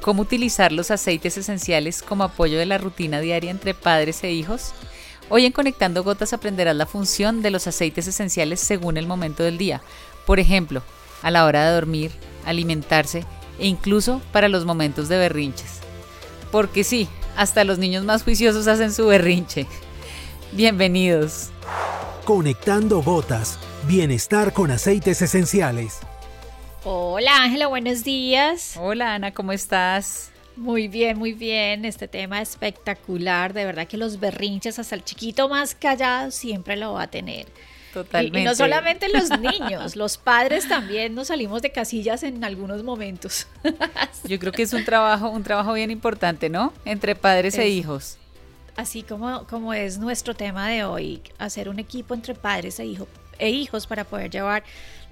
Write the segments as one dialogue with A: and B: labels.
A: cómo utilizar los aceites esenciales como apoyo de la rutina diaria entre padres e hijos. Hoy en Conectando Gotas aprenderás la función de los aceites esenciales según el momento del día. Por ejemplo, a la hora de dormir, alimentarse e incluso para los momentos de berrinches. Porque sí, hasta los niños más juiciosos hacen su berrinche. Bienvenidos.
B: Conectando Gotas. Bienestar con aceites esenciales.
C: Hola Ángela, buenos días.
A: Hola Ana, ¿cómo estás?
C: Muy bien, muy bien. Este tema espectacular. De verdad que los berrinches hasta el chiquito más callado siempre lo va a tener.
A: Totalmente.
C: Y, no solamente los niños, los padres también nos salimos de casillas en algunos momentos.
A: Yo creo que es un trabajo, un trabajo bien importante, ¿no? Entre padres e hijos.
C: Así como, como es nuestro tema de hoy, hacer un equipo entre padres e, hijo, e hijos para poder llevar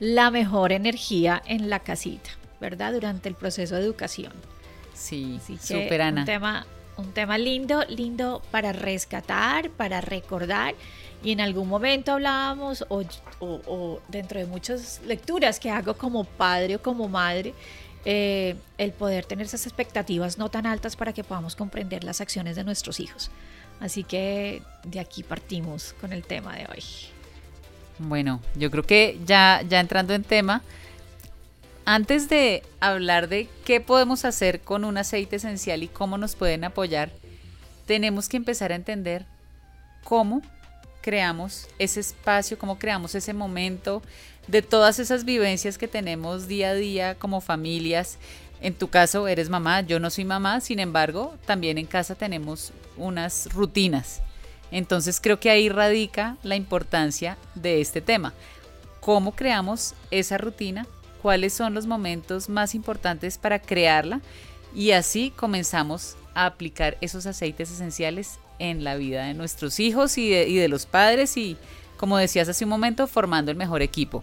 C: la mejor energía en la casita, ¿verdad? Durante el proceso de educación.
A: Sí, súper Ana.
C: Un tema, un tema lindo, lindo para rescatar, para recordar. Y en algún momento hablábamos, o, o, dentro de muchas lecturas que hago como padre o como madre, eh, el poder tener esas expectativas no tan altas para que podamos comprender las acciones de nuestros hijos. Así que de aquí partimos con el tema de hoy.
A: Bueno, yo creo que ya, ya entrando en tema, antes de hablar de qué podemos hacer con un aceite esencial y cómo nos pueden apoyar, tenemos que empezar a entender cómo creamos ese espacio, cómo creamos ese momento de todas esas vivencias que tenemos día a día como familias. En tu caso eres mamá, yo no soy mamá, sin embargo, también en casa tenemos unas rutinas entonces creo que ahí radica la importancia de este tema. ¿Cómo creamos esa rutina? ¿Cuáles son los momentos más importantes para crearla? Y así comenzamos a aplicar esos aceites esenciales en la vida de nuestros hijos y de, los padres y, como decías hace un momento, formando el mejor equipo.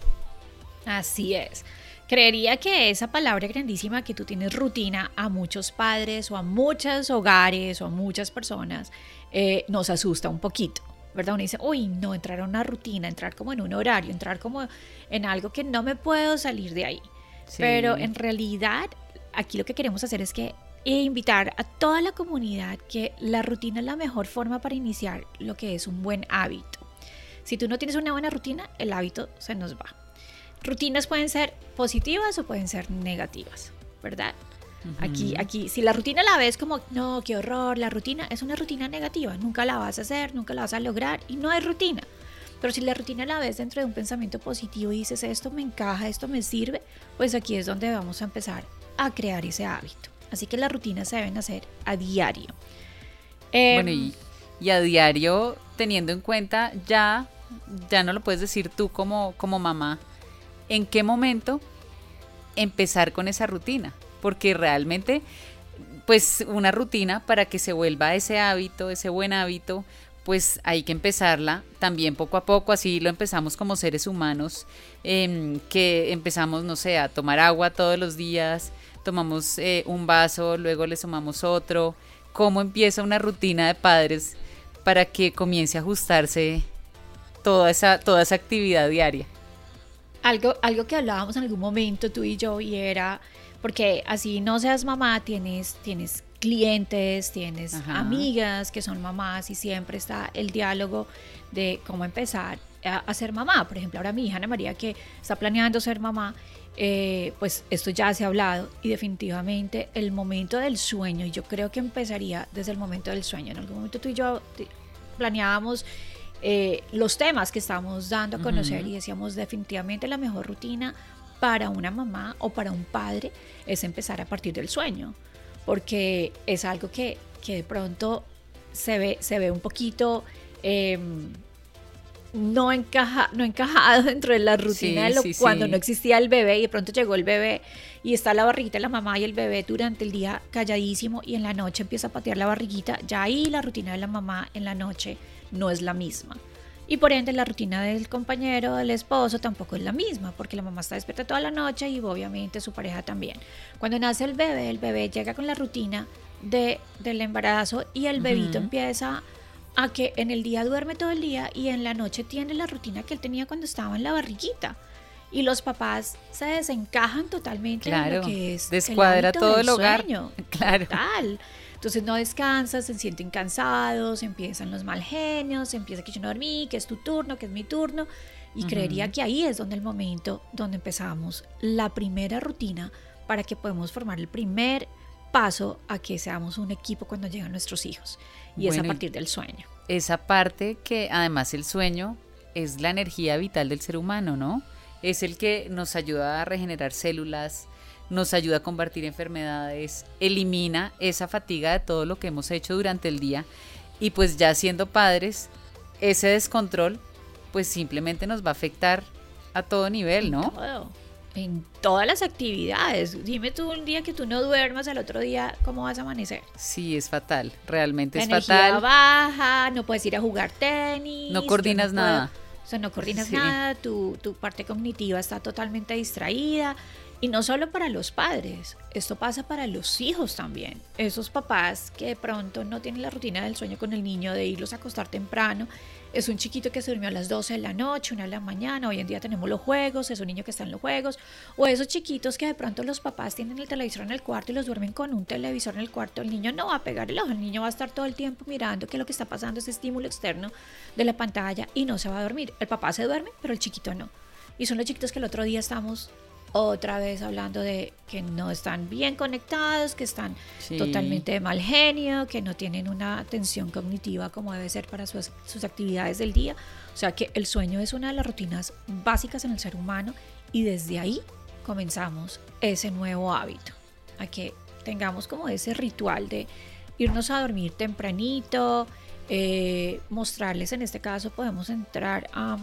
C: Así es. Creería que esa palabra grandísima que tú tienes rutina a muchos padres o a muchos hogares o a muchas personas eh, nos asusta un poquito, ¿verdad? Uno dice, uy, no, entrar a una rutina, entrar como en un horario, entrar como en algo que no me puedo salir de ahí. Pero en realidad, aquí lo que queremos hacer es que invitar a toda la comunidad que la rutina es la mejor forma para iniciar lo que es un buen hábito. Si tú no tienes una buena rutina, el hábito se nos va. Rutinas pueden ser positivas o pueden ser negativas, ¿verdad? Aquí, aquí, si la rutina la ves como, no, qué horror, la rutina es una rutina negativa, nunca la vas a hacer, nunca la vas a lograr y no hay rutina. Pero si la rutina la ves dentro de un pensamiento positivo y dices, esto me encaja, esto me sirve, pues aquí es donde vamos a empezar a crear ese hábito. Así que las rutinas se deben hacer a diario.
A: bueno, y, y, a diario, teniendo en cuenta, ya, ya no lo puedes decir tú como, como mamá, ¿en qué momento empezar con esa rutina? porque realmente pues una rutina para que se vuelva ese hábito, ese buen hábito, pues hay que empezarla también poco a poco, así lo empezamos como seres humanos, em, que empezamos, no sé, a tomar agua todos los días, tomamos eh, un vaso, luego le sumamos otro, cómo empieza una rutina de padres para que comience a ajustarse toda esa, toda esa actividad diaria.
C: Algo, algo que hablábamos en algún momento tú y yo y era porque así no seas mamá, tienes, tienes clientes, tienes amigas que son mamás y siempre está el diálogo de cómo empezar a, ser mamá. Por ejemplo, ahora mi hija Ana María que está planeando ser mamá, eh, pues esto ya se ha hablado y definitivamente el momento del sueño, yo creo que empezaría desde el momento del sueño. En algún momento tú y yo planeábamos eh, los temas que estábamos dando a conocer y decíamos definitivamente la mejor rutina para una mamá o para un padre es empezar a partir del sueño, porque es algo que, de pronto se ve, se ve un poquito em, no, encaja, no encajado dentro de la rutina cuando no existía el bebé y de pronto llegó el bebé y está la barriguita de la mamá y el bebé durante el día calladísimo y en la noche empieza a patear la barriguita, ya ahí la rutina de la mamá en la noche no es la misma. Y por ende la rutina del compañero, del esposo, tampoco es la misma, porque la mamá está despierta toda la noche y obviamente su pareja también. Cuando nace el bebé, el bebé llega con la rutina de, del embarazo y el bebito empieza a que en el día duerme todo el día y en la noche tiene la rutina que él tenía cuando estaba en la barriguita. Y los papás se desencajan totalmente
A: claro,
C: lo que es
A: descuadra todo el hogar.
C: Claro. Total. Entonces no descansas, se sienten cansados, empiezan los mal genios, empieza que yo no dormí, que es tu turno, que es mi turno. Y creería que ahí es donde el momento donde empezamos la primera rutina para que podamos formar el primer paso a que seamos un equipo cuando llegan nuestros hijos. Y es a partir del sueño.
A: Esa parte que además el sueño es la energía vital del ser humano, ¿no? Es el que nos ayuda a regenerar células, nos ayuda a combatir enfermedades, elimina esa fatiga de todo lo que hemos hecho durante el día y pues ya siendo padres, ese descontrol pues simplemente nos va a afectar a todo nivel, ¿no?
C: En todas las actividades. Dime tú un día que tú no duermas, al otro día, ¿cómo vas a amanecer?
A: Sí, es fatal, realmente es
C: energía
A: fatal.
C: baja, no puedes ir a jugar tenis.
A: No coordinas nada.
C: O sea, no coordinas nada, tu, tu parte cognitiva está totalmente distraída. Y no solo para los padres, esto pasa para los hijos también. Esos papás que de pronto no tienen la rutina del sueño con el niño, de irlos a acostar temprano. Es un chiquito que se durmió a las 12 de la noche, una de la mañana, hoy en día tenemos los juegos, es un niño que está en los juegos. O esos chiquitos que de pronto los papás tienen el televisor en el cuarto y los duermen con un televisor en el cuarto. El niño no va a pegar el ojo, el niño va a estar todo el tiempo mirando que lo que está pasando es estímulo externo de la pantalla y no se va a dormir. El papá se duerme, pero el chiquito no. Y son los chiquitos que el otro día estamos otra vez hablando de que no están bien conectados, que están totalmente de mal genio, que no tienen una atención cognitiva como debe ser para sus, sus, actividades del día. O sea que el sueño es una de las rutinas básicas en el ser humano y desde ahí comenzamos ese nuevo hábito, a que tengamos como ese ritual de irnos a dormir tempranito, eh, mostrarles en este caso podemos entrar a,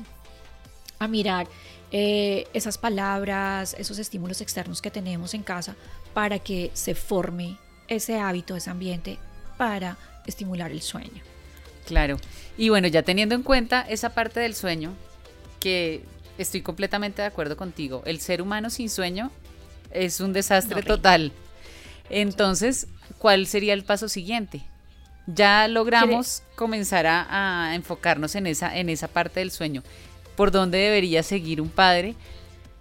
C: a mirar eh, esas palabras, esos estímulos externos que tenemos en casa para que se forme ese hábito, ese ambiente para estimular el sueño.
A: Claro. Y bueno, ya teniendo en cuenta esa parte del sueño, que estoy completamente de acuerdo contigo, el ser humano sin sueño es un desastre total. Entonces, ¿cuál sería el paso siguiente? Ya logramos comenzar a, a, enfocarnos en esa, en esa parte del sueño por dónde debería seguir un padre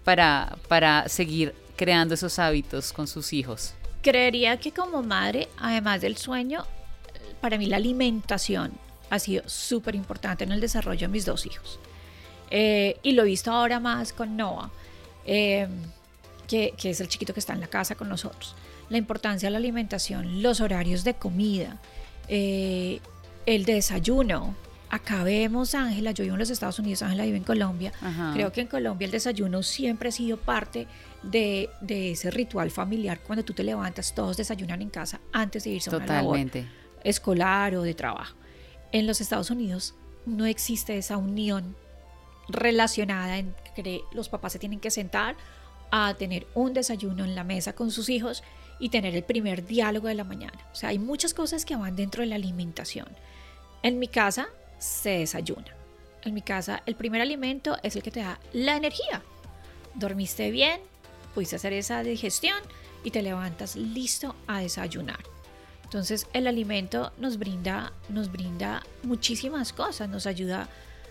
A: para, para seguir creando esos hábitos con sus hijos?
C: Creería que como madre, además del sueño, para mí la alimentación ha sido súper importante en el desarrollo de mis dos hijos. Eh, y lo he visto ahora más con Noah, eh, que, que, es el chiquito que está en la casa con nosotros. La importancia de la alimentación, los horarios de comida, eh, el desayuno, acabemos, Ángela, yo vivo en los Estados Unidos, Ángela vive en Colombia, creo que en Colombia el desayuno siempre ha sido parte de, ese ritual familiar, cuando tú te levantas, todos desayunan en casa antes de irse a una labor escolar o de trabajo. En los Estados Unidos no existe esa unión relacionada en que los papás se tienen que sentar a tener un desayuno en la mesa con sus hijos y tener el primer diálogo de la mañana. O sea, hay muchas cosas que van dentro de la alimentación. En mi casa se desayuna. En mi casa, el primer alimento es el que te da la energía. Dormiste bien, pudiste hacer esa digestión y te levantas listo a desayunar. Entonces, el alimento nos brinda, nos brinda muchísimas cosas, nos ayuda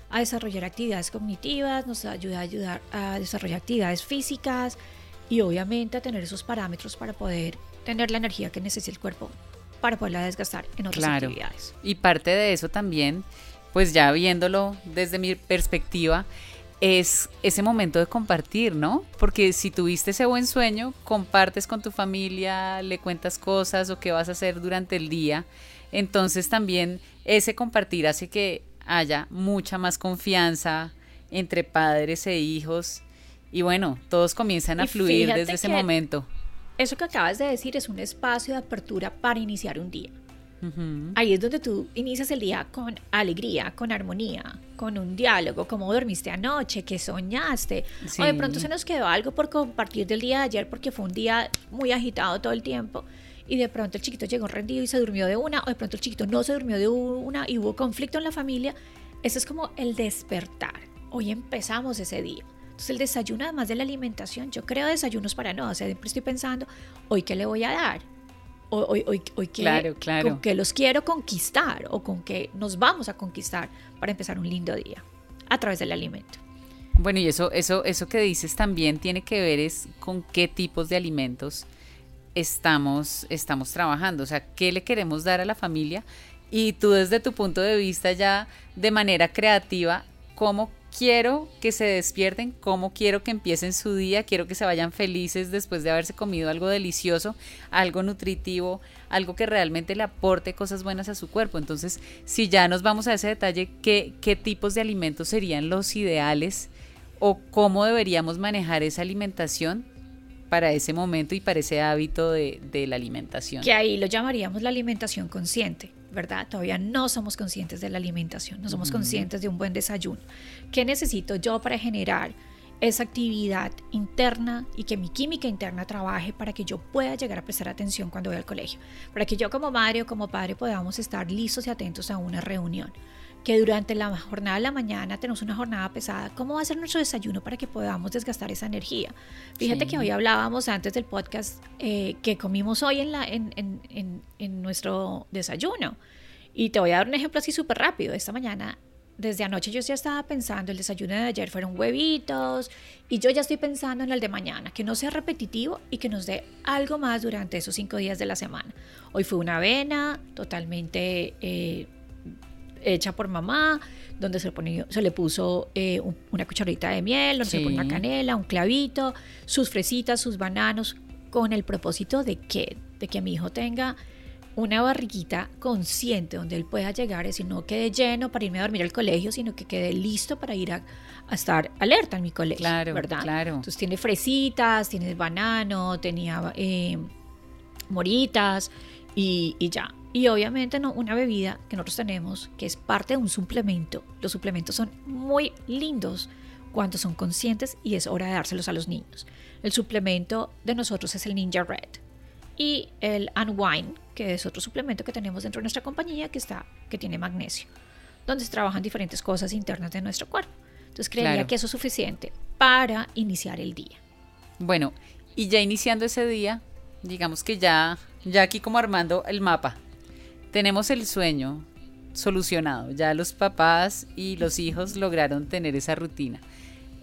C: a desarrollar actividades cognitivas, nos ayuda a ayudar a desarrollar actividades físicas y obviamente a tener esos parámetros para poder tener la energía que necesita el cuerpo para poderla desgastar en otras actividades.
A: Y parte de eso también pues ya viéndolo desde mi perspectiva, es ese momento de compartir, ¿no? Porque si tuviste ese buen sueño, compartes con tu familia, le cuentas cosas o qué vas a hacer durante el día. Entonces también ese compartir hace que haya mucha más confianza entre padres e hijos y bueno, todos comienzan a fluir desde ese momento.
C: Eso que acabas de decir es un espacio de apertura para iniciar un día. Ahí es donde tú inicias el día con alegría, con armonía, con un diálogo, cómo dormiste anoche, qué soñaste, o de pronto se nos quedó algo por compartir del día de ayer porque fue un día muy agitado todo el tiempo y de pronto el chiquito llegó rendido y se durmió de una, o de pronto el chiquito no se durmió de una y hubo conflicto en la familia. Eso es como el despertar. Hoy empezamos ese día. Entonces el desayuno, además de la alimentación, yo creo desayunos para no, o sea, siempre estoy pensando, hoy qué le voy a dar, hoy, hoy, hoy que,
A: claro, claro.
C: con que los quiero conquistar o con que nos vamos a conquistar para empezar un lindo día a través del alimento.
A: Bueno, y eso, eso, eso que dices también tiene que ver es con qué tipos de alimentos estamos, estamos trabajando, o sea, qué le queremos dar a la familia y tú desde tu punto de vista ya de manera creativa, cómo quiero que se despierten, cómo quiero que empiecen su día, quiero que se vayan felices después de haberse comido algo delicioso, algo nutritivo, algo que realmente le aporte cosas buenas a su cuerpo. Entonces, si ya nos vamos a ese detalle, ¿qué, qué tipos de alimentos serían los ideales o cómo deberíamos manejar esa alimentación para ese momento y para ese hábito de, de la alimentación?
C: Que ahí lo llamaríamos la alimentación consciente ¿verdad? Todavía no somos conscientes de la alimentación, no somos conscientes de un buen desayuno. ¿Qué necesito yo para generar esa actividad interna y que mi química interna trabaje para que yo pueda llegar a prestar atención cuando voy al colegio? Para que yo como madre o como padre podamos estar listos y atentos a una reunión que durante la jornada de la mañana tenemos una jornada pesada, ¿cómo va a ser nuestro desayuno para que podamos desgastar esa energía? Fíjate que hoy hablábamos antes del podcast eh, que comimos hoy en, la, en, en, en, nuestro desayuno. Y te voy a dar un ejemplo así súper rápido. Esta mañana, desde anoche yo ya estaba pensando, el desayuno de ayer fueron huevitos y yo ya estoy pensando en el de mañana, que no sea repetitivo y que nos dé algo más durante esos cinco días de la semana. Hoy fue una avena totalmente... Eh, hecha por mamá, donde se, le, se le puso eh, una cucharita de miel, donde se le pone una canela, un clavito, sus fresitas, sus bananos, con el propósito de que, de que mi hijo tenga una barriguita consciente donde él pueda llegar y no quede lleno para irme a dormir al colegio, sino que quede listo para ir a, estar alerta en mi colegio, claro, ¿verdad? Claro. Entonces tiene fresitas, tiene banano, tenía eh, moritas y, y ya. Y obviamente no una bebida que nosotros tenemos que es parte de un suplemento. Los suplementos son muy lindos cuando son conscientes y es hora de dárselos a los niños. El suplemento de nosotros es el Ninja Red y el Unwind, que es otro suplemento que tenemos dentro de nuestra compañía que está que tiene magnesio, donde se trabajan diferentes cosas internas de nuestro cuerpo. Entonces creería que eso es suficiente para iniciar el día.
A: Bueno, y ya iniciando ese día, digamos que ya ya aquí como armando el mapa tenemos el sueño solucionado. Ya los papás y los hijos lograron tener esa rutina.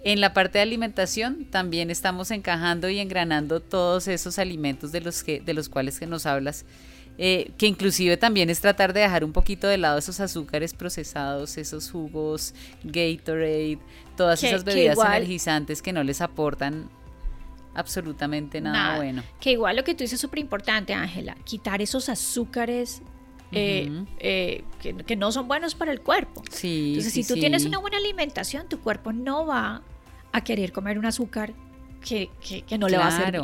A: En la parte de alimentación también estamos encajando y engranando todos esos alimentos de los, que, de los cuales que nos hablas, eh, que inclusive también es tratar de dejar un poquito de lado esos azúcares procesados, esos jugos, Gatorade, todas esas bebidas energizantes que no les aportan absolutamente nada, nada, bueno.
C: Que igual lo que tú dices es súper importante, Ángela, quitar esos azúcares eh, eh, que, no son buenos para el cuerpo. Sí, Entonces, si tú tienes una buena alimentación, tu cuerpo no va a querer comer un azúcar que, no le va a servir.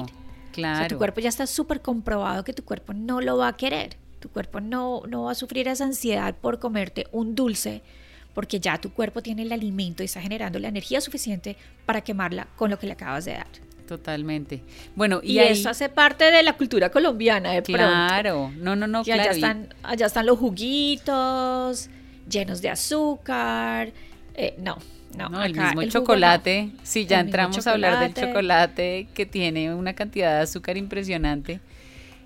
C: Claro. tu cuerpo ya está súper comprobado que tu cuerpo no lo va a querer. Tu cuerpo no, no va a sufrir esa ansiedad por comerte un dulce porque ya tu cuerpo tiene el alimento y está generando la energía suficiente para quemarla con lo que le acabas de dar.
A: Totalmente. Bueno,
C: y, eso hace parte de la cultura colombiana, de
A: Claro, no, no, no, claro.
C: Allá están, allá están los juguitos llenos de azúcar. Eh, no, no,
A: no el mismo chocolate. Si ya entramos a hablar del chocolate que tiene una cantidad de azúcar impresionante.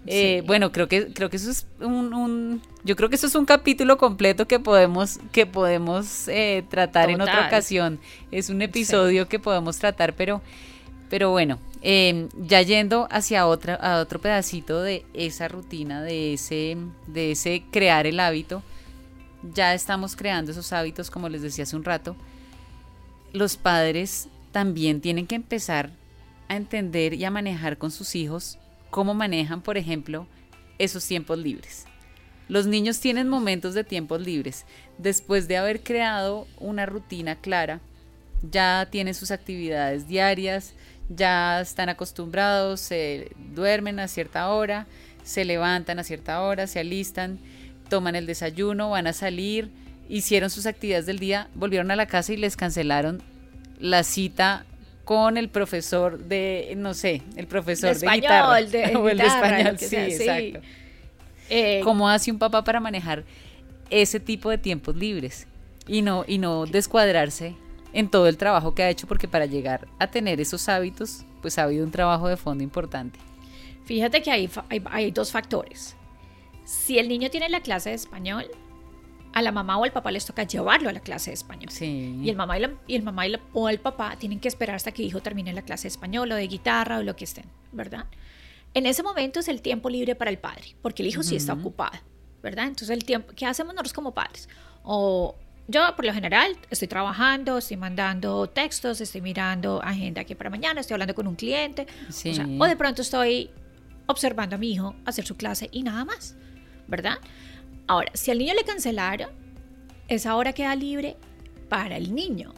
A: Eh, bueno, creo que creo que eso es un, yo creo que eso es un capítulo completo que podemos que podemos eh, tratar en otra ocasión. Es un episodio que podemos tratar, pero pero bueno, em, ya yendo hacia otra, a otro pedacito de esa rutina, de ese, de ese crear el hábito, ya estamos creando esos hábitos, como les decía hace un rato. Los padres también tienen que empezar a entender y a manejar con sus hijos cómo manejan, por ejemplo, esos tiempos libres. Los niños tienen momentos de tiempos libres. Después de haber creado una rutina clara, ya tienen sus actividades diarias, ya están acostumbrados, se duermen a cierta hora, se levantan a cierta hora, se alistan, toman el desayuno, van a salir, hicieron sus actividades del día, volvieron a la casa y les cancelaron la cita con el profesor de, no sé, el profesor de,
C: español,
A: guitarra. o el de español, sí, exacto. Eh, ¿Cómo hace un papá para manejar ese tipo de tiempos libres y no, y no descuadrarse en todo el trabajo que ha hecho, porque para llegar a tener esos hábitos, pues ha habido un trabajo de fondo importante.
C: Fíjate que hay, hay, dos factores. Si el niño tiene la clase de español, a la mamá o al papá les toca llevarlo a la clase de español. Y el mamá, y, el mamá o el papá tienen que esperar hasta que el hijo termine la clase de español o de guitarra o lo que estén, ¿verdad? En ese momento es el tiempo libre para el padre, porque el hijo sí está ocupado, ¿verdad? Entonces, el tiempo, ¿qué hacemos nosotros como padres? O yo, por lo general, estoy trabajando, estoy mandando textos, estoy mirando agenda aquí para mañana, estoy hablando con un cliente, o, o de pronto estoy observando a mi hijo hacer su clase y nada más, ¿verdad? Ahora, si al niño le cancelaron, esa hora queda libre para el niño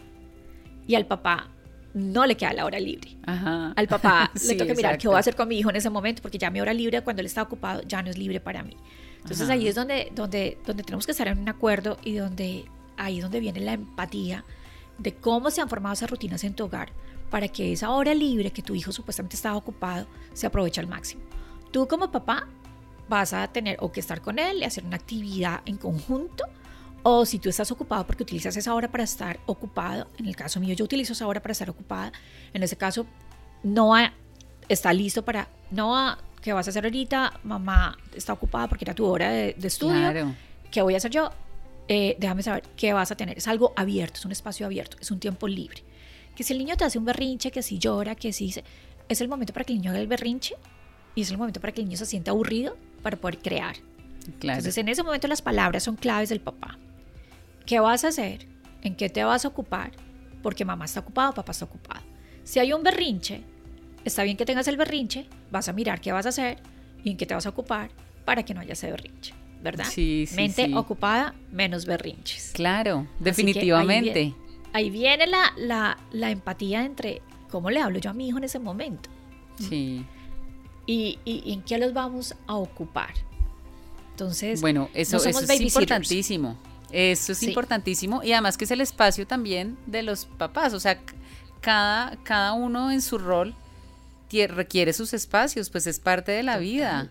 C: y al papá no le queda la hora libre. Al papá le toca mirar qué voy a hacer con mi hijo en ese momento, porque ya mi hora libre cuando él está ocupado ya no es libre para mí. Entonces ahí es donde, donde, donde tenemos que estar en un acuerdo y donde ahí es donde viene la empatía de cómo se han formado esas rutinas en tu hogar para que esa hora libre que tu hijo supuestamente estaba ocupado se aproveche al máximo. Tú como papá vas a tener o que estar con él y hacer una actividad en conjunto o si tú estás ocupado porque utilizas esa hora para estar ocupado, en el caso mío yo utilizo esa hora para estar ocupada, en ese caso no está listo para, no ¿qué vas a hacer ahorita? Mamá está ocupada porque era tu hora de, estudio. Claro. ¿Qué voy a hacer yo? Eh, déjame saber qué vas a tener. Es algo abierto, es un espacio abierto, es un tiempo libre. Que si el niño te hace un berrinche, que si llora, que si... Es el momento para que el niño haga el berrinche y es el momento para que el niño se sienta aburrido para poder crear. Claro. Entonces en ese momento las palabras son claves del papá. ¿Qué vas a hacer? ¿En qué te vas a ocupar? Porque mamá está ocupada, papá está ocupado. Si hay un berrinche, está bien que tengas el berrinche, vas a mirar qué vas a hacer y en qué te vas a ocupar para que no haya ese berrinche, ¿verdad?
A: Sí, sí
C: Mente ocupada, menos berrinches.
A: Claro, definitivamente.
C: Ahí viene, la, la, la, empatía entre cómo le hablo yo a mi hijo en ese momento.
A: Sí.
C: Y, y, en qué los vamos a ocupar. Entonces,
A: bueno, eso, eso es importantísimo. Eso es importantísimo y además que es el espacio también de los papás, o sea, cada, cada uno en su rol requiere sus espacios, pues es parte de la vida.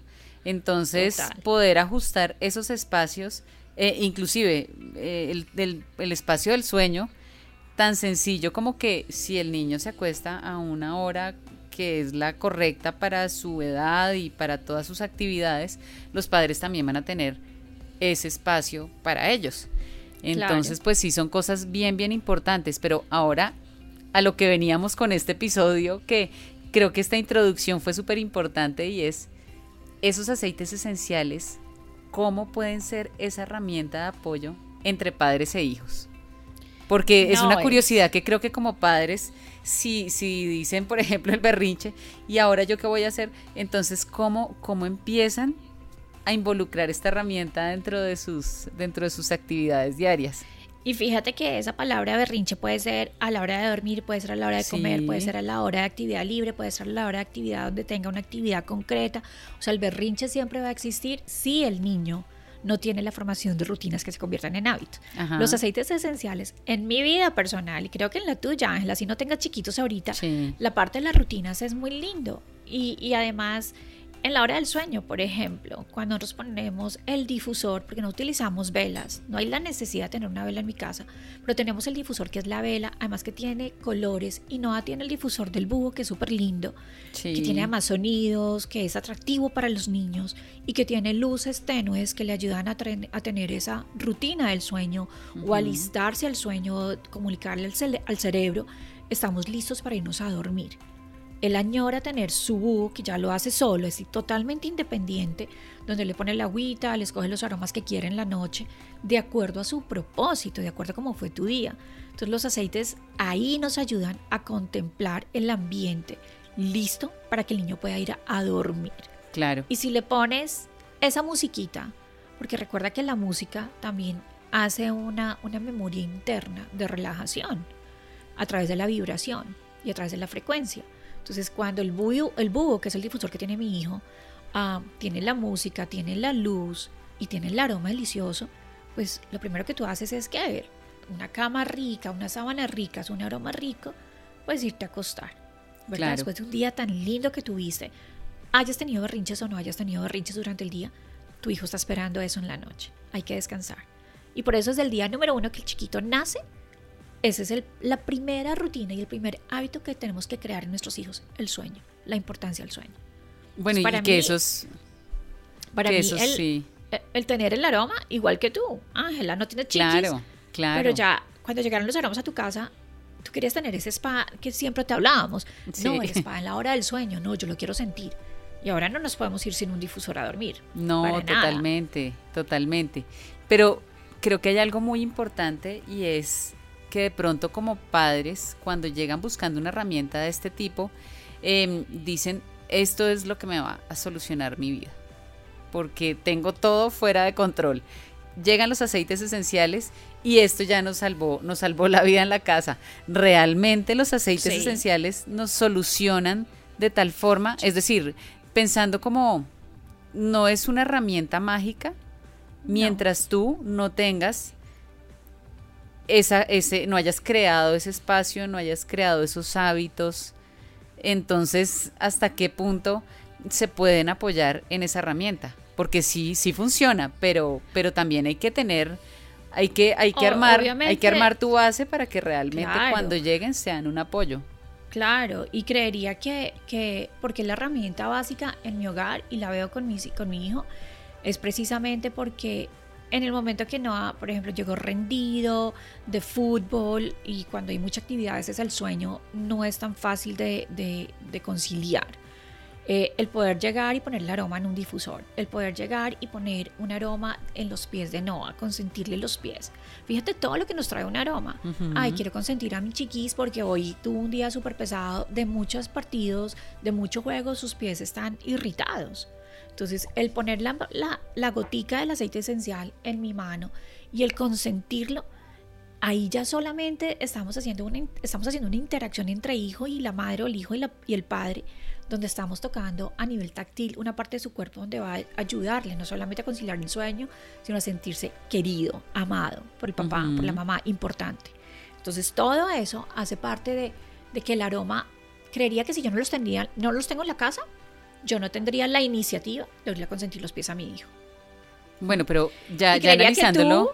A: Entonces, poder ajustar esos espacios, eh, inclusive eh, el, el, espacio del sueño, tan sencillo como que si el niño se acuesta a una hora que es la correcta para su edad y para todas sus actividades, los padres también van a tener ese espacio para ellos. Entonces, pues sí, son cosas bien, bien importantes, pero ahora a lo que veníamos con este episodio, que creo que esta introducción fue súper importante y es esos aceites esenciales, cómo pueden ser esa herramienta de apoyo entre padres e hijos. Porque es una curiosidad que creo que como padres, si, si dicen, por ejemplo, el berrinche, y ahora yo qué voy a hacer, entonces, ¿cómo, cómo empiezan a involucrar esta herramienta dentro de sus, dentro de sus actividades diarias.
C: Y fíjate que esa palabra berrinche puede ser a la hora de dormir, puede ser a la hora de comer, puede ser a la hora de actividad libre, puede ser a la hora de actividad donde tenga una actividad concreta. O sea, el berrinche siempre va a existir si el niño no tiene la formación de rutinas que se conviertan en hábitos. Los aceites esenciales, en mi vida personal, y creo que en la tuya, Ángela, si no tengas chiquitos ahorita, la parte de las rutinas es muy lindo. Y, y además en la hora del sueño, por ejemplo, cuando nosotros ponemos el difusor, porque no utilizamos velas, no hay la necesidad de tener una vela en mi casa, pero tenemos el difusor que es la vela, además que tiene colores y no tiene el difusor del búho que es súper lindo, que tiene además sonidos, que es atractivo para los niños y que tiene luces tenues que le ayudan a, tener esa rutina del sueño o alistarse al sueño, comunicarle al, al cerebro, estamos listos para irnos a dormir. Él añora tener su búho, que ya lo hace solo, es totalmente independiente, donde le pone la agüita, le escoge los aromas que quiere en la noche, de acuerdo a su propósito, de acuerdo a cómo fue tu día. Entonces los aceites ahí nos ayudan a contemplar el ambiente, listo para que el niño pueda ir a, dormir.
A: Claro.
C: Y si le pones esa musiquita, porque recuerda que la música también hace una, una memoria interna de relajación a través de la vibración y a través de la frecuencia. Entonces, cuando el búho, el búho, que es el difusor que tiene mi hijo, ah, tiene la música, tiene la luz y tiene el aroma delicioso, pues lo primero que tú haces es que, a ver, una cama rica, una sábana rica, un aroma rico, pues irte a acostar. ¿verdad? Después de un día tan lindo que tuviste, hayas tenido berrinches o no hayas tenido berrinches durante el día, tu hijo está esperando eso en la noche. Hay que descansar. Y por eso es el día número uno que el chiquito nace esa es la primera rutina y el primer hábito que tenemos que crear en nuestros hijos, el sueño, la importancia del sueño.
A: Bueno, y que eso es...
C: Para mí, el, eh, el tener el aroma igual que tú. Ángela no tiene chichis.
A: Claro, claro.
C: Pero ya cuando llegaron los aromas a tu casa, tú querías tener ese spa que siempre te hablábamos. No, el spa en la hora del sueño. No, yo lo quiero sentir. Y ahora no nos podemos ir sin un difusor a dormir.
A: No, totalmente, totalmente. Pero creo que hay algo muy importante y es que de pronto como padres, cuando llegan buscando una herramienta de este tipo, em, dicen, esto es lo que me va a solucionar mi vida, porque tengo todo fuera de control. Llegan los aceites esenciales y esto ya nos salvó, nos salvó la vida en la casa. Realmente los aceites esenciales nos solucionan de tal forma, es decir, pensando como no es una herramienta mágica, mientras tú no tengas esa, ese, no hayas creado ese espacio, no hayas creado esos hábitos, entonces, ¿hasta qué punto se pueden apoyar en esa herramienta? Porque sí, sí funciona, pero, pero también hay que tener, hay que, hay que armar, hay que armar tu base para que realmente cuando lleguen sean un apoyo.
C: Claro, y creería que, que, porque la herramienta básica en mi hogar, y la veo con mi, con mi hijo, es precisamente porque en el momento que no, por ejemplo, llegó rendido de fútbol y cuando hay mucha actividad, es el sueño no es tan fácil de, de, conciliar. Eh, el poder llegar y poner el aroma en un difusor, el poder llegar y poner un aroma en los pies de Noah, consentirle los pies. Fíjate todo lo que nos trae un aroma. Ay, quiero consentir a mi chiquis porque hoy tuvo un día súper pesado de muchos partidos, de muchos juegos, sus pies están irritados. Entonces, el poner la, la, gotica del aceite esencial en mi mano y el consentirlo, ahí ya solamente estamos haciendo una, estamos haciendo una interacción entre hijo y la madre o el hijo y, y, el padre, donde estamos tocando a nivel táctil una parte de su cuerpo donde va a ayudarle no solamente a conciliar el sueño, sino a sentirse querido, amado por el papá, por la mamá, importante. Entonces todo eso hace parte de, de, que el aroma, creería que si yo no los, tendría, no los tengo en la casa, yo no tendría la iniciativa de irle a consentir los pies a mi hijo.
A: Bueno, pero ya, ya analizándolo.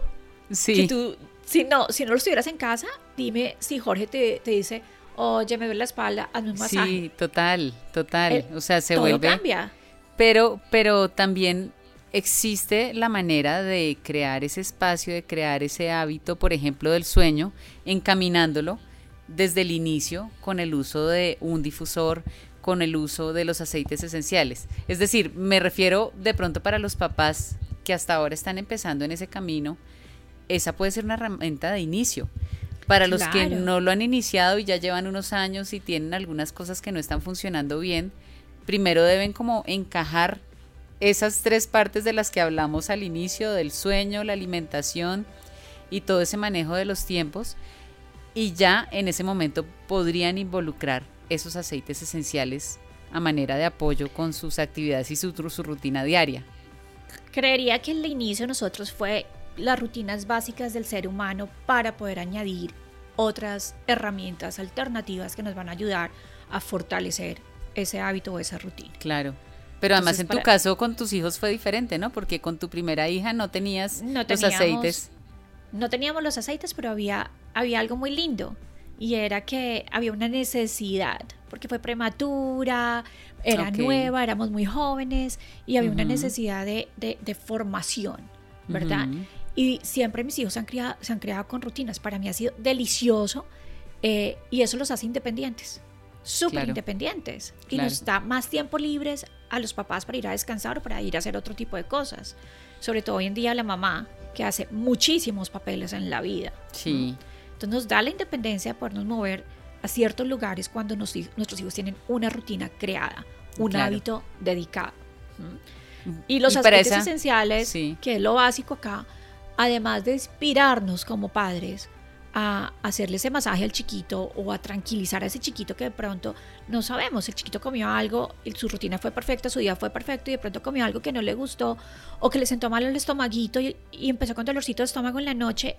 C: sí. tú, si no, si no lo estuvieras en casa, dime si Jorge te, dice, oye, me duele la espalda, hazme un masaje.
A: Sí, total, total. o sea, se
C: todo
A: vuelve.
C: cambia.
A: Pero, pero también existe la manera de crear ese espacio, de crear ese hábito, por ejemplo, del sueño, encaminándolo desde el inicio con el uso de un difusor, con el uso de los aceites esenciales. Es decir, me refiero de pronto para los papás que hasta ahora están empezando en ese camino, esa puede ser una herramienta de inicio. Para los que no lo han iniciado y ya llevan unos años y tienen algunas cosas que no están funcionando bien, primero deben como encajar esas tres partes de las que hablamos al inicio, del sueño, la alimentación y todo ese manejo de los tiempos, y ya en ese momento podrían involucrar esos aceites esenciales a manera de apoyo con sus actividades y su, su rutina diaria.
C: Creería que el inicio nosotros fue las rutinas básicas del ser humano para poder añadir otras herramientas alternativas que nos van a ayudar a fortalecer ese hábito o esa rutina.
A: Claro. Pero además en tu caso con tus hijos fue diferente, ¿no? Porque con tu primera hija no tenías los aceites.
C: No teníamos los aceites, pero había, había algo muy lindo y era que había una necesidad, porque fue prematura, era nueva, éramos muy jóvenes y había una necesidad de, de, formación, ¿verdad? Y siempre mis hijos se han, criado, se han creado con rutinas. Para mí ha sido delicioso eh, y eso los hace independientes, súper independientes. Y nos da más tiempo libres a los papás para ir a descansar o para ir a hacer otro tipo de cosas. Sobre todo hoy en día la mamá, que hace muchísimos papeles en la vida.
A: Sí.
C: Entonces nos da la independencia de podernos mover a ciertos lugares cuando nuestros hijos tienen una rutina creada, un hábito dedicado. Y los aceites esenciales, que es lo básico acá, además de inspirarnos como padres a hacerle ese masaje al chiquito o a tranquilizar a ese chiquito que de pronto no sabemos, el chiquito comió algo, su rutina fue perfecta, su día fue perfecto y de pronto comió algo que no le gustó o que le sentó mal el estomaguito y, y empezó con dolorcito de estómago en la noche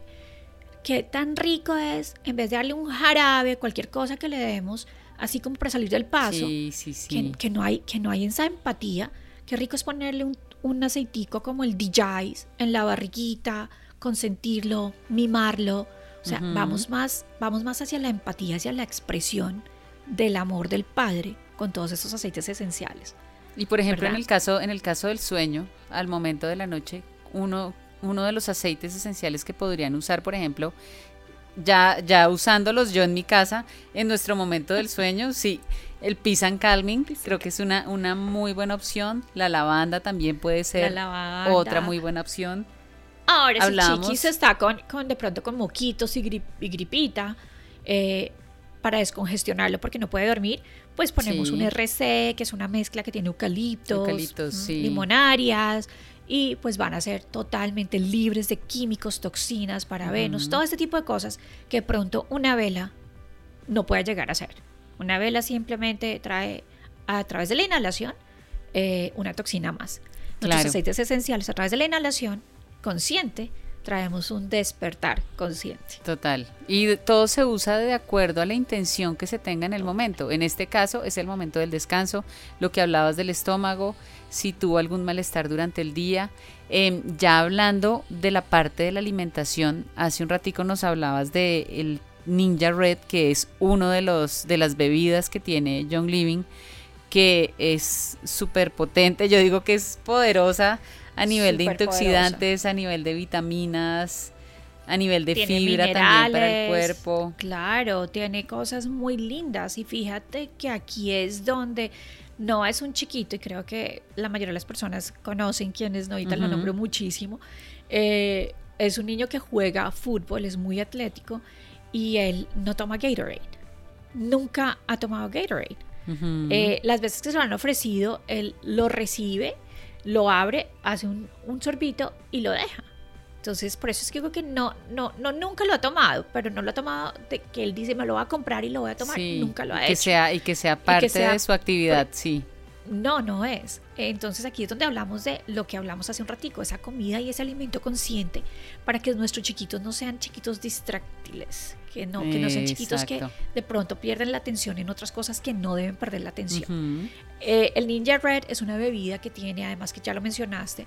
C: qué tan rico es, en vez de darle un jarabe, cualquier cosa que le demos, así como para salir del paso, Que, no hay, que no hay esa empatía, qué rico es ponerle un, un aceitico como el DJI en la barriguita, consentirlo, mimarlo. O sea, vamos, más, vamos más hacia la empatía, hacia la expresión del amor del Padre con todos esos aceites esenciales.
A: Y por ejemplo, en el caso en el caso del sueño, al momento de la noche, uno, uno de los aceites esenciales que podrían usar, por ejemplo, ya, ya usándolos yo en mi casa, en nuestro momento del sueño, sí, el and Calming creo que es una, una muy buena opción. La lavanda también puede ser otra muy buena opción.
C: Ahora, Hablamos. si Chiquis está con, con, de pronto con moquitos y, gripita, eh, para descongestionarlo porque no puede dormir, pues ponemos un RC, que es una mezcla que tiene eucaliptos, mm, limonarias, y pues van a ser totalmente libres de químicos, toxinas, parabenos, todo este tipo de cosas que pronto una vela no puede llegar a ser. Una vela simplemente trae a través de la inhalación eh, una toxina más. Nuestros aceites esenciales a través de la inhalación consciente traemos un despertar consciente.
A: Total. Y todo se usa de acuerdo a la intención que se tenga en el momento. En este caso es el momento del descanso, lo que hablabas del estómago, si tuvo algún malestar durante el día. Em, ya hablando de la parte de la alimentación, hace un ratico nos hablabas de el Ninja Red, que es uno de los de las bebidas que tiene John Living, que es súper potente. Yo digo que es poderosa a nivel de antioxidantes, a nivel de vitaminas, a nivel de fibra también para el cuerpo.
C: Claro, tiene cosas muy lindas y fíjate que aquí es donde no es un chiquito y creo que la mayoría de las personas conocen quienes no, lo nombro muchísimo. Eh, es un niño que juega fútbol, es muy atlético y él no toma Gatorade. Nunca ha tomado Gatorade. Eh, las veces que se lo han ofrecido, él lo recibe lo abre, hace un, sorbito y lo deja. Entonces, por eso es que digo que no, no, no, nunca lo ha tomado, pero no lo ha tomado de que él dice me lo va a comprar y lo voy a tomar, nunca lo ha
A: que
C: hecho.
A: Sea, y que sea parte de su actividad, sí.
C: No, no es. Entonces aquí es donde hablamos de lo que hablamos hace un ratico, esa comida y ese alimento consciente para que nuestros chiquitos no sean chiquitos distráctiles, que no, que no sean chiquitos que de pronto pierden la atención en otras cosas que no deben perder la atención. Eh, el Ninja Red es una bebida que tiene, además que ya lo mencionaste,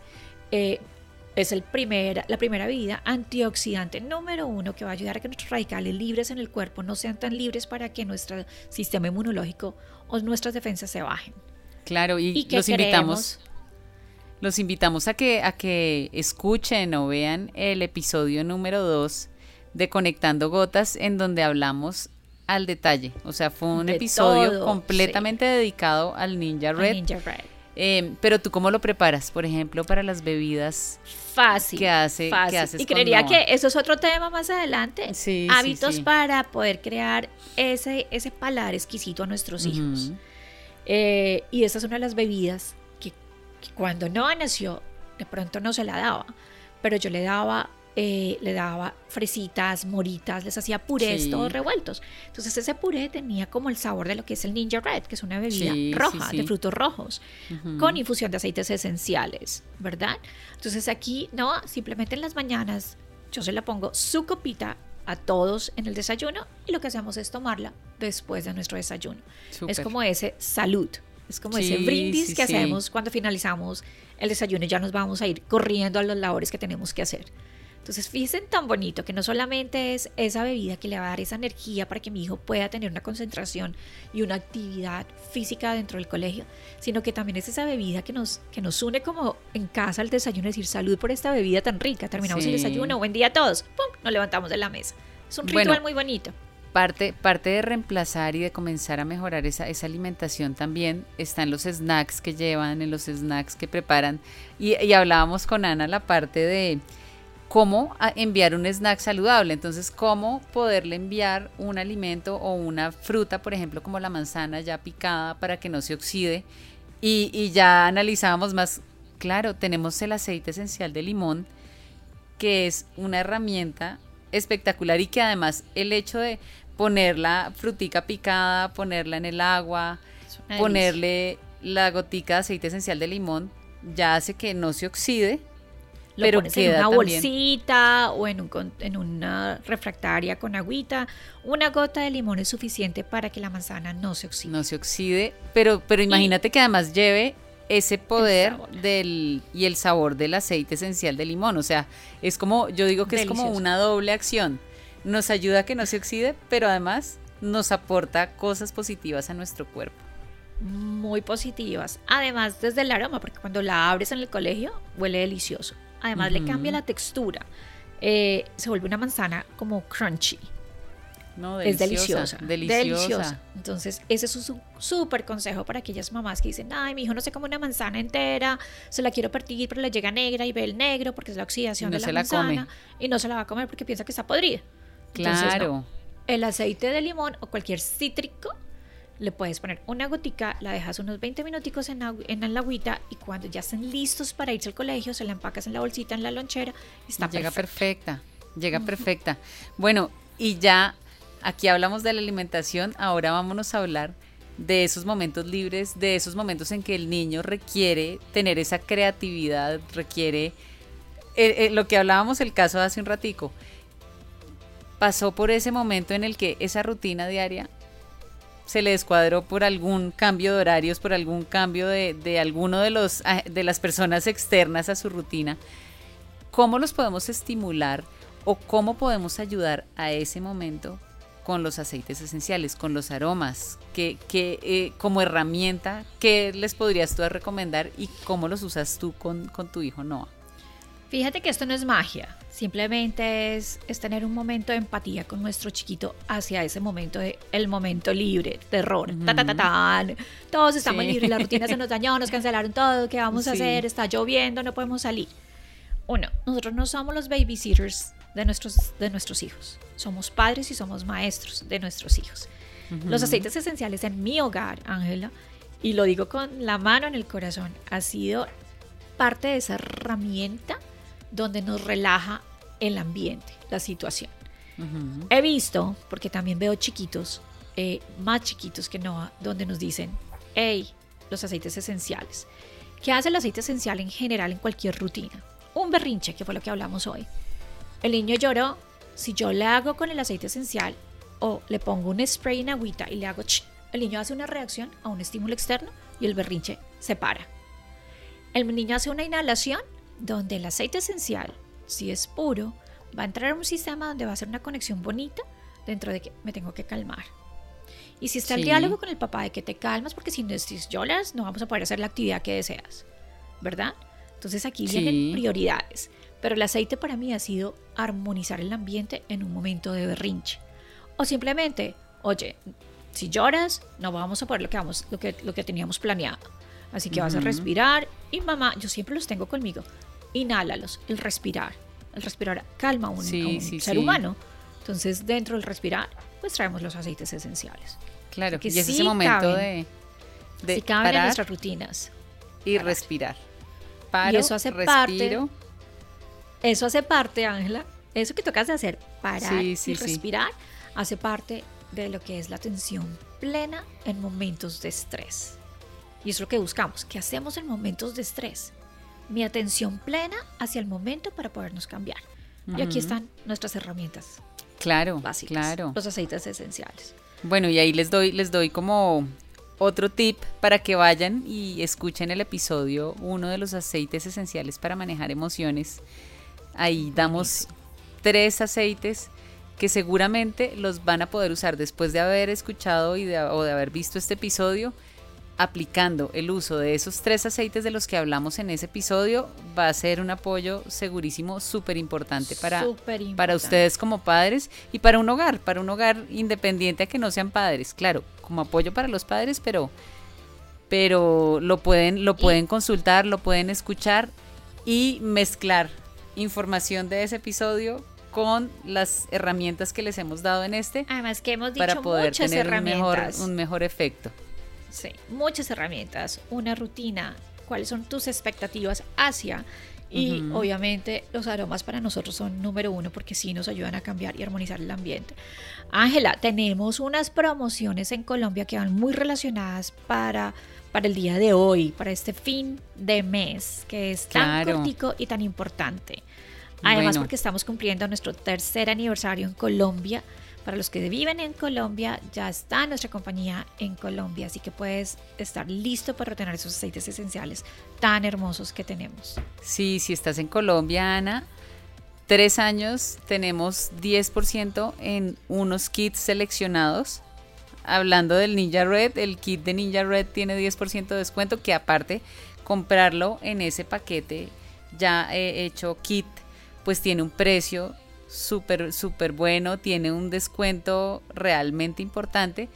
C: eh, es el primer, la primera bebida antioxidante número uno que va a ayudar a que nuestros radicales libres en el cuerpo no sean tan libres para que nuestro sistema inmunológico o nuestras defensas se bajen.
A: Claro, y, los invitamos. Los invitamos a que, a que escuchen o vean el episodio número 2 de Conectando Gotas, en donde hablamos al detalle. O sea, fue un episodio completamente dedicado al Ninja Red. Ninja Red. Em, pero tú cómo lo preparas, por ejemplo, para las bebidas
C: fácil
A: que hace,
C: y creería que eso es otro tema más adelante. Sí, Hábitos para poder crear ese ese paladar exquisito a nuestros hijos. Eh, y esa es una de las bebidas que, cuando Noah nació, de pronto no se la daba, pero yo le daba eh, le daba fresitas, moritas, les hacía purés todos revueltos. Entonces ese puré tenía como el sabor de lo que es el Ninja Red, que es una bebida roja, de frutos rojos, con infusión de aceites esenciales, ¿verdad? Entonces aquí, no, simplemente en las mañanas yo se la pongo su copita a todos en el desayuno y lo que hacemos es tomarla después de nuestro desayuno. Es como ese salud, es como ese brindis que hacemos cuando finalizamos el desayuno y ya nos vamos a ir corriendo a las labores que tenemos que hacer. Entonces, fíjense tan bonito que no solamente es esa bebida que le va a dar esa energía para que mi hijo pueda tener una concentración y una actividad física dentro del colegio, sino que también es esa bebida que nos, que nos une como en casa al desayuno, decir salud por esta bebida tan rica. Terminamos el desayuno, buen día a todos, ¡pum! Nos levantamos de la mesa. Es un ritual muy bonito.
A: Parte, parte de reemplazar y de comenzar a mejorar esa, esa alimentación también está en los snacks que llevan, en los snacks que preparan. Y, y hablábamos con Ana la parte de cómo enviar un snack saludable. Entonces, cómo poderle enviar un alimento o una fruta, por ejemplo, como la manzana ya picada para que no se oxide. Y, ya analizábamos más, claro, tenemos el aceite esencial de limón, que es una herramienta espectacular y que además el hecho de poner la frutica picada, ponerla en el agua, ponerle la gotica de aceite esencial de limón, ya hace que no se oxide
C: lo pero pones en una bolsita o en, un, en una refractaria con agüita. Una gota de limón es suficiente para que la manzana no se oxide.
A: No se oxide, pero, pero imagínate que además lleve ese poder del y el sabor del aceite esencial de limón. O sea, es como, yo digo que es como una doble acción. Nos ayuda a que no se oxide, pero además nos aporta cosas positivas a nuestro cuerpo.
C: muy positivas. Además, desde el aroma, porque cuando la abres en el colegio huele delicioso. Además, le cambia la textura. Eh, se vuelve una manzana como crunchy.
A: No,
C: es
A: deliciosa,
C: deliciosa, deliciosa. Entonces, ese es un súper consejo para aquellas mamás que dicen, ay, mi hijo no se come una manzana entera, se la quiero partir, pero le llega negra y ve el negro porque es la oxidación de la, manzana y no se la va a comer porque piensa que está podrida.
A: Claro.
C: El aceite de limón o cualquier cítrico le puedes poner una gotica, la dejas unos 20 minuticos en, en la agüita y cuando ya estén listos para irse al colegio, se la empacas en la bolsita, en la lonchera está
A: Llega perfecta, llega perfecta. Bueno, y ya aquí hablamos de la alimentación, ahora vámonos a hablar de esos momentos libres, de esos momentos en que el niño requiere tener esa creatividad, requiere eh, eh, lo que hablábamos el caso de hace un ratico. Pasó por ese momento en el que esa rutina diaria se le descuadró por algún cambio de horarios, por algún cambio de, de alguno de los ah, de las personas externas a su rutina. ¿Cómo los podemos estimular o cómo podemos ayudar a ese momento con los aceites esenciales, con los aromas, que, eh, como herramienta, ¿qué les podrías tú recomendar y cómo los usas tú con, tu hijo Noah?
C: Fíjate que esto no es magia, simplemente es, es, tener un momento de empatía con nuestro chiquito hacia ese momento de el momento libre, terror, ta, ta, ta, todos estamos libres, la rutina se nos dañó, nos cancelaron todo, ¿qué vamos a hacer? Está lloviendo, no podemos salir. Uno, nosotros no somos los babysitters de nuestros, de nuestros hijos. Somos padres y somos maestros de nuestros hijos. Los aceites esenciales en mi hogar, Ángela, y lo digo con la mano en el corazón, ha sido parte de esa herramienta donde nos relaja el ambiente, la situación. He visto, porque también veo chiquitos, eh, más chiquitos que no, donde nos dicen, hey, los aceites esenciales. ¿Qué hace el aceite esencial en general en cualquier rutina? Un berrinche, que fue lo que hablamos hoy. El niño lloró. Si yo le hago con el aceite esencial o le pongo un spray en agüita y le hago ch, el niño hace una reacción a un estímulo externo y el berrinche se para. El niño hace una inhalación donde el aceite esencial, si es puro, va a entrar a un sistema donde va a hacer una conexión bonita dentro de que me tengo que calmar. Y si está el diálogo con el papá de que te calmas, porque si no lloras, no vamos a poder hacer la actividad que deseas, ¿verdad? Entonces aquí vienen prioridades. Pero el aceite para mí ha sido armonizar el ambiente en un momento de berrinche. O simplemente, oye, si lloras, no vamos a poder lo que, vamos, lo que, lo que teníamos planeado. Así que vas a respirar. Y mamá, yo siempre los tengo conmigo. Inhálalos, el respirar. El respirar calma a un, ser humano. Entonces, dentro del respirar, pues traemos los aceites esenciales.
A: Claro, que y es ese momento de,
C: de caben en nuestras rutinas.
A: Y respirar.
C: Paro, y eso hace respiro, parte eso hace parte, Ángela, eso que tocas de hacer, parar y respirar, hace parte de lo que es la atención plena en momentos de estrés. Y es lo que buscamos. ¿Qué hacemos en momentos de estrés? Mi atención plena hacia el momento para podernos cambiar. Y aquí están nuestras herramientas.
A: Claro, básicas, claro.
C: Los aceites esenciales.
A: Bueno, y ahí les doy, les doy como otro tip para que vayan y escuchen el episodio, uno de los aceites esenciales para manejar emociones Ahí damos tres aceites que seguramente los van a poder usar después de haber escuchado y o de haber visto este episodio. Aplicando el uso de esos tres aceites de los que hablamos en ese episodio va a ser un apoyo segurísimo súper importante para, para ustedes como padres y para un hogar, para un hogar independiente a que no sean padres. Claro, como apoyo para los padres, pero, pero lo pueden, lo pueden consultar, lo pueden escuchar y mezclar información de ese episodio con las herramientas que les hemos dado en este.
C: Además que hemos dicho para poder tener
A: Un mejor, un mejor efecto.
C: Sí, muchas herramientas, una rutina, cuáles son tus expectativas hacia y obviamente los aromas para nosotros son número uno porque sí nos ayudan a cambiar y armonizar el ambiente. Ángela, tenemos unas promociones en Colombia que van muy relacionadas para para el día de hoy, para este fin de mes, que es tan cortico y tan importante. Además, porque estamos cumpliendo nuestro tercer aniversario en Colombia. Para los que viven en Colombia, ya está nuestra compañía en Colombia, así que puedes estar listo para retener esos aceites esenciales tan hermosos que tenemos.
A: Sí, si estás en Colombia, Ana, tres años tenemos 10% en unos kits seleccionados hablando del Ninja Red, el kit de Ninja Red tiene 10% de descuento, que aparte comprarlo en ese paquete ya he hecho kit, pues tiene un precio súper, súper bueno, tiene un descuento realmente importante,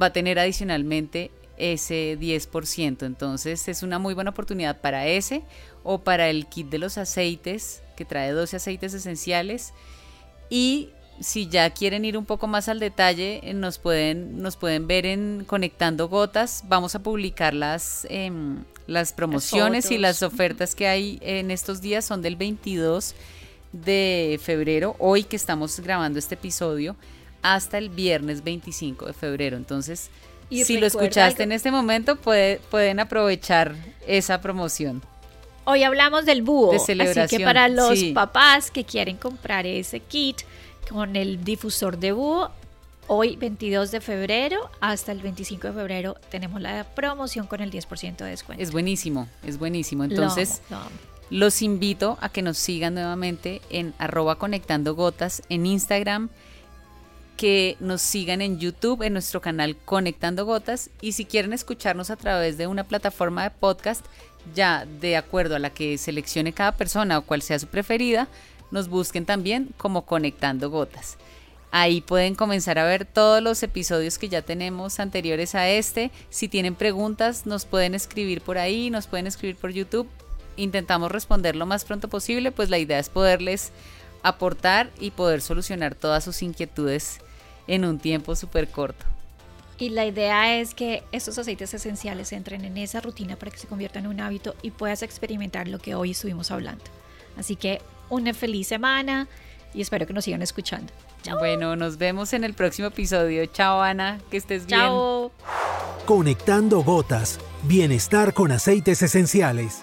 A: va a tener adicionalmente ese 10%. Entonces es una muy buena oportunidad para ese o para el kit de los aceites, que trae 12 aceites esenciales. Y si ya quieren ir un poco más al detalle, eh, nos pueden, nos pueden ver en Conectando Gotas. Vamos a publicar las, em, las promociones y las ofertas que hay en estos días. Son del 22 de febrero, hoy que estamos grabando este episodio, hasta el viernes 25 de febrero. Entonces, si lo escuchaste en este momento, pueden aprovechar esa promoción.
C: Hoy hablamos del búho, así que para los papás que quieren comprar ese kit con el difusor de búho, hoy 22 de febrero hasta el 25 de febrero tenemos la promoción con el 10% de descuento.
A: Es buenísimo, es buenísimo. Entonces, los invito a que nos sigan nuevamente en arroba conectando gotas en Instagram, que nos sigan en YouTube, en nuestro canal Conectando Gotas, y si quieren escucharnos a través de una plataforma de podcast, ya de acuerdo a la que seleccione cada persona o cual sea su preferida, nos busquen también como Conectando Gotas. Ahí pueden comenzar a ver todos los episodios que ya tenemos anteriores a este. Si tienen preguntas, nos pueden escribir por ahí, nos pueden escribir por YouTube. Intentamos responder lo más pronto posible, pues la idea es poderles aportar y poder solucionar todas sus inquietudes en un tiempo súper corto.
C: Y la idea es que estos aceites esenciales entren en esa rutina para que se conviertan en un hábito y puedas experimentar lo que hoy estuvimos hablando. Así que una feliz semana y espero que nos sigan escuchando.
A: Bueno, nos vemos en el próximo episodio. Chao Ana, que estés bien.
C: Chao.
B: Conectando gotas, bienestar con aceites esenciales.